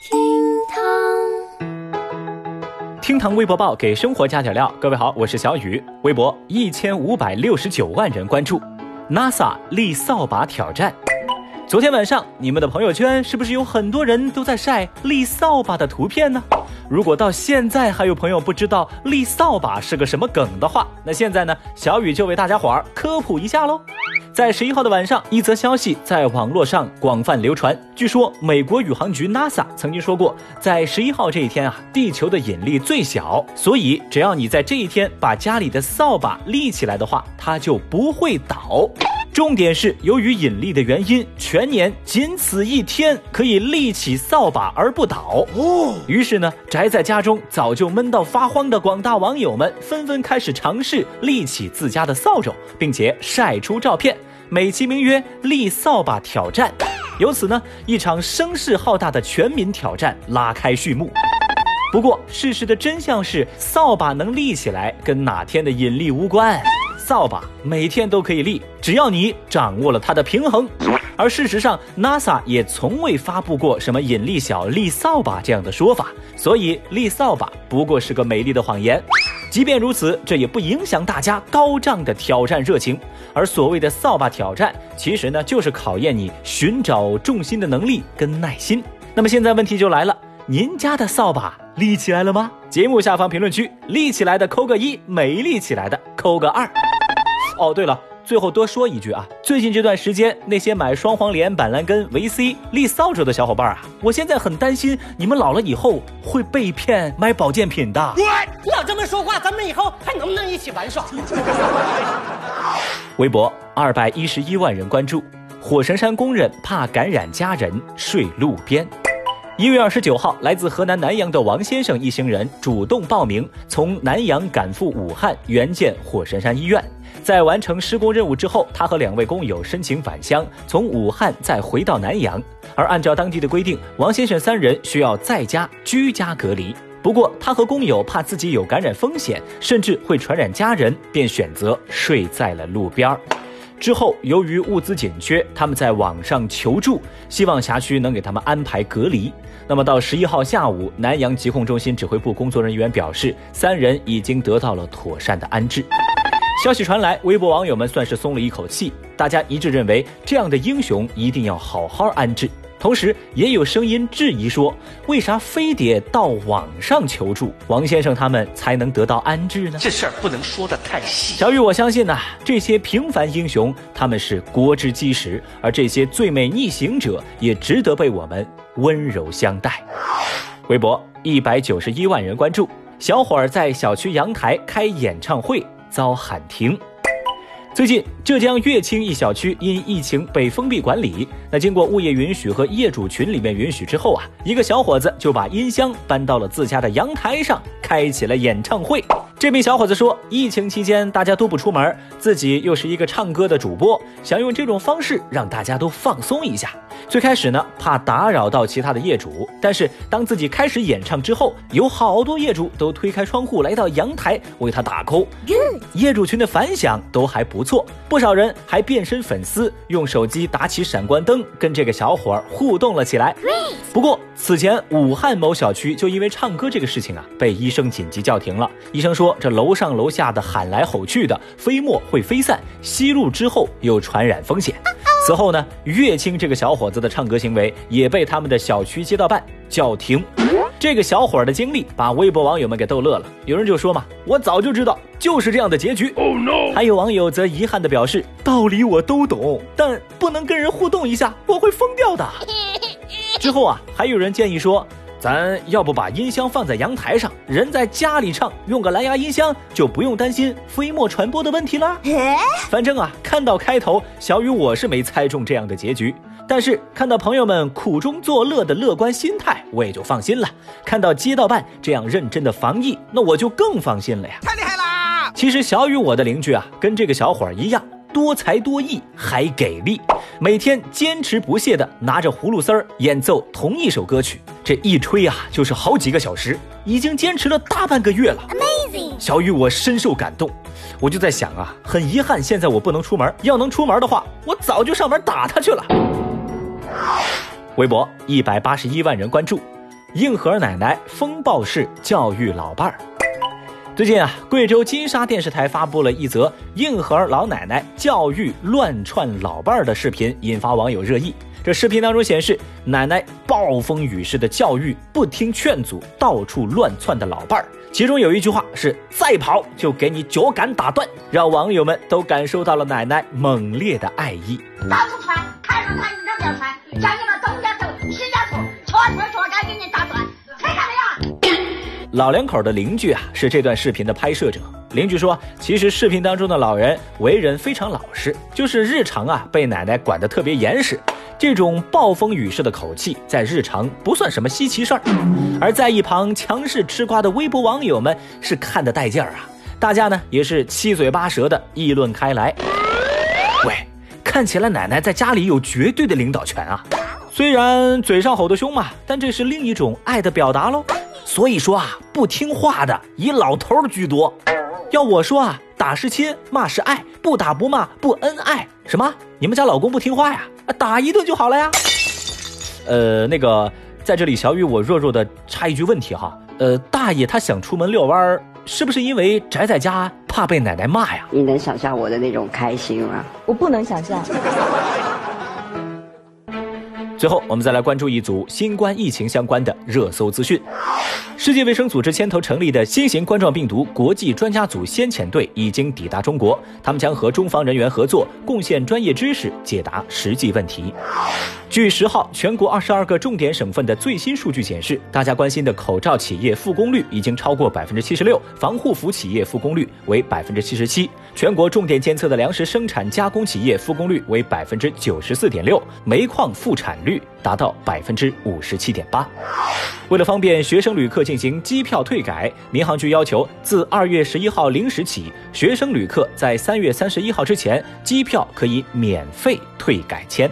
厅堂，厅堂微博报给生活加点料。各位好，我是小雨。微博一千五百六十九万人关注，NASA 立扫把挑战。昨天晚上，你们的朋友圈是不是有很多人都在晒立扫把的图片呢？如果到现在还有朋友不知道立扫把是个什么梗的话，那现在呢，小雨就为大家伙儿科普一下喽。在十一号的晚上，一则消息在网络上广泛流传。据说，美国宇航局 NASA 曾经说过，在十一号这一天啊，地球的引力最小，所以只要你在这一天把家里的扫把立起来的话，它就不会倒。重点是，由于引力的原因，全年仅此一天可以立起扫把而不倒。哦，于是呢，宅在家中早就闷到发慌的广大网友们，纷纷开始尝试立起自家的扫帚，并且晒出照片，美其名曰“立扫把挑战”。由此呢，一场声势浩大的全民挑战拉开序幕。不过，事实的真相是，扫把能立起来跟哪天的引力无关。扫把每天都可以立，只要你掌握了它的平衡。而事实上，NASA 也从未发布过什么引力小立扫把这样的说法，所以立扫把不过是个美丽的谎言。即便如此，这也不影响大家高涨的挑战热情。而所谓的扫把挑战，其实呢就是考验你寻找重心的能力跟耐心。那么现在问题就来了，您家的扫把立起来了吗？节目下方评论区，立起来的扣个一，没立起来的扣个二。哦，对了，最后多说一句啊，最近这段时间，那些买双黄连、板蓝根、维 C、立扫帚的小伙伴啊，我现在很担心你们老了以后会被骗买保健品的。老这么说话，咱们以后还能不能一起玩耍？微博二百一十一万人关注，火神山工人怕感染家人睡路边。一月二十九号，来自河南南阳的王先生一行人主动报名，从南阳赶赴武汉援建火神山医院。在完成施工任务之后，他和两位工友申请返乡，从武汉再回到南阳。而按照当地的规定，王先生三人需要在家居家隔离。不过，他和工友怕自己有感染风险，甚至会传染家人，便选择睡在了路边儿。之后，由于物资紧缺，他们在网上求助，希望辖区能给他们安排隔离。那么到十一号下午，南阳疾控中心指挥部工作人员表示，三人已经得到了妥善的安置。消息传来，微博网友们算是松了一口气，大家一致认为这样的英雄一定要好好安置。同时，也有声音质疑说，为啥非得到网上求助，王先生他们才能得到安置呢？这事儿不能说的太细。小雨，我相信呐，这些平凡英雄他们是国之基石，而这些最美逆行者也值得被我们温柔相待。微博一百九十一万人关注，小伙儿在小区阳台开演唱会遭喊停。最近，浙江乐清一小区因疫情被封闭管理。那经过物业允许和业主群里面允许之后啊，一个小伙子就把音箱搬到了自家的阳台上，开启了演唱会。这名小伙子说，疫情期间大家都不出门，自己又是一个唱歌的主播，想用这种方式让大家都放松一下。最开始呢，怕打扰到其他的业主，但是当自己开始演唱之后，有好多业主都推开窗户来到阳台为他打 call。业主群的反响都还不错，不少人还变身粉丝，用手机打起闪光灯，跟这个小伙儿互动了起来。不过此前武汉某小区就因为唱歌这个事情啊，被医生紧急叫停了。医生说，这楼上楼下的喊来吼去的飞沫会飞散，吸入之后有传染风险。此后呢，乐清这个小伙子的唱歌行为也被他们的小区街道办叫停。这个小伙儿的经历把微博网友们给逗乐了。有人就说嘛：“我早就知道，就是这样的结局。” Oh no！还有网友则遗憾地表示：“道理我都懂，但不能跟人互动一下，我会疯掉的。”之后啊，还有人建议说。咱要不把音箱放在阳台上，人在家里唱，用个蓝牙音箱就不用担心飞沫传播的问题了。反正啊，看到开头，小雨我是没猜中这样的结局，但是看到朋友们苦中作乐的乐观心态，我也就放心了。看到街道办这样认真的防疫，那我就更放心了呀。太厉害啦！其实小雨我的邻居啊，跟这个小伙儿一样。多才多艺，还给力，每天坚持不懈地拿着葫芦丝儿演奏同一首歌曲，这一吹啊就是好几个小时，已经坚持了大半个月了。Amazing！小雨，我深受感动，我就在想啊，很遗憾现在我不能出门，要能出门的话，我早就上门打他去了。微博一百八十一万人关注，硬核奶奶风暴式教育老伴儿。最近啊，贵州金沙电视台发布了一则硬核老奶奶教育乱窜老伴儿的视频，引发网友热议。这视频当中显示，奶奶暴风雨式的教育不听劝阻、到处乱窜的老伴儿，其中有一句话是“再跑就给你脚杆打断”，让网友们都感受到了奶奶猛烈的爱意。到处窜，看着他，你可不要窜，老两口的邻居啊，是这段视频的拍摄者。邻居说，其实视频当中的老人为人非常老实，就是日常啊被奶奶管得特别严实。这种暴风雨式的口气，在日常不算什么稀奇事儿。而在一旁强势吃瓜的微博网友们是看得带劲儿啊，大家呢也是七嘴八舌的议论开来。喂，看起来奶奶在家里有绝对的领导权啊，虽然嘴上吼得凶嘛，但这是另一种爱的表达喽。所以说啊，不听话的以老头儿居多。要我说啊，打是亲，骂是爱，不打不骂不恩爱。什么？你们家老公不听话呀？打一顿就好了呀。呃，那个，在这里，小雨我弱弱的插一句问题哈。呃，大爷他想出门遛弯儿，是不是因为宅在家怕被奶奶骂呀？你能想象我的那种开心吗？我不能想象。最后，我们再来关注一组新冠疫情相关的热搜资讯。世界卫生组织牵头成立的新型冠状病毒国际专家组先遣队已经抵达中国，他们将和中方人员合作，贡献专业知识，解答实际问题。据十号全国二十二个重点省份的最新数据显示，大家关心的口罩企业复工率已经超过百分之七十六，防护服企业复工率为百分之七十七。全国重点监测的粮食生产加工企业复工率为百分之九十四点六，煤矿复产率达到百分之五十七点八。为了方便学生旅客进行机票退改，民航局要求自二月十一号零时起，学生旅客在三月三十一号之前，机票可以免费退改签。